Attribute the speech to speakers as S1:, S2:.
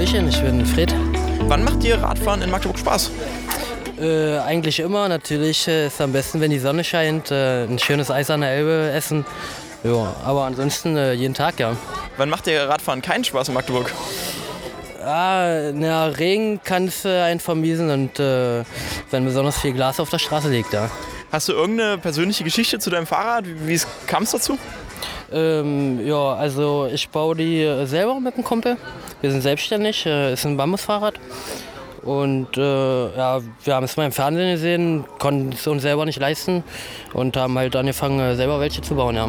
S1: Hallöchen, ich bin Fred.
S2: Wann macht dir Radfahren in Magdeburg Spaß?
S1: Äh, eigentlich immer. Natürlich äh, ist am besten, wenn die Sonne scheint. Äh, ein schönes Eis an der Elbe essen. Ja, aber ansonsten äh, jeden Tag, ja.
S2: Wann macht dir Radfahren keinen Spaß in Magdeburg?
S1: Ah, na, Regen kann es äh, einen vermiesen und äh, wenn besonders viel Glas auf der Straße liegt, ja.
S2: Hast du irgendeine persönliche Geschichte zu deinem Fahrrad? Wie wie kam es dazu?
S1: Ähm, ja, also ich baue die selber mit dem Kumpel. Wir sind selbstständig, äh, ist ein Bambusfahrrad. Und äh, ja, wir haben es mal im Fernsehen gesehen, konnten es uns selber nicht leisten und haben halt angefangen, äh, selber welche zu bauen, ja.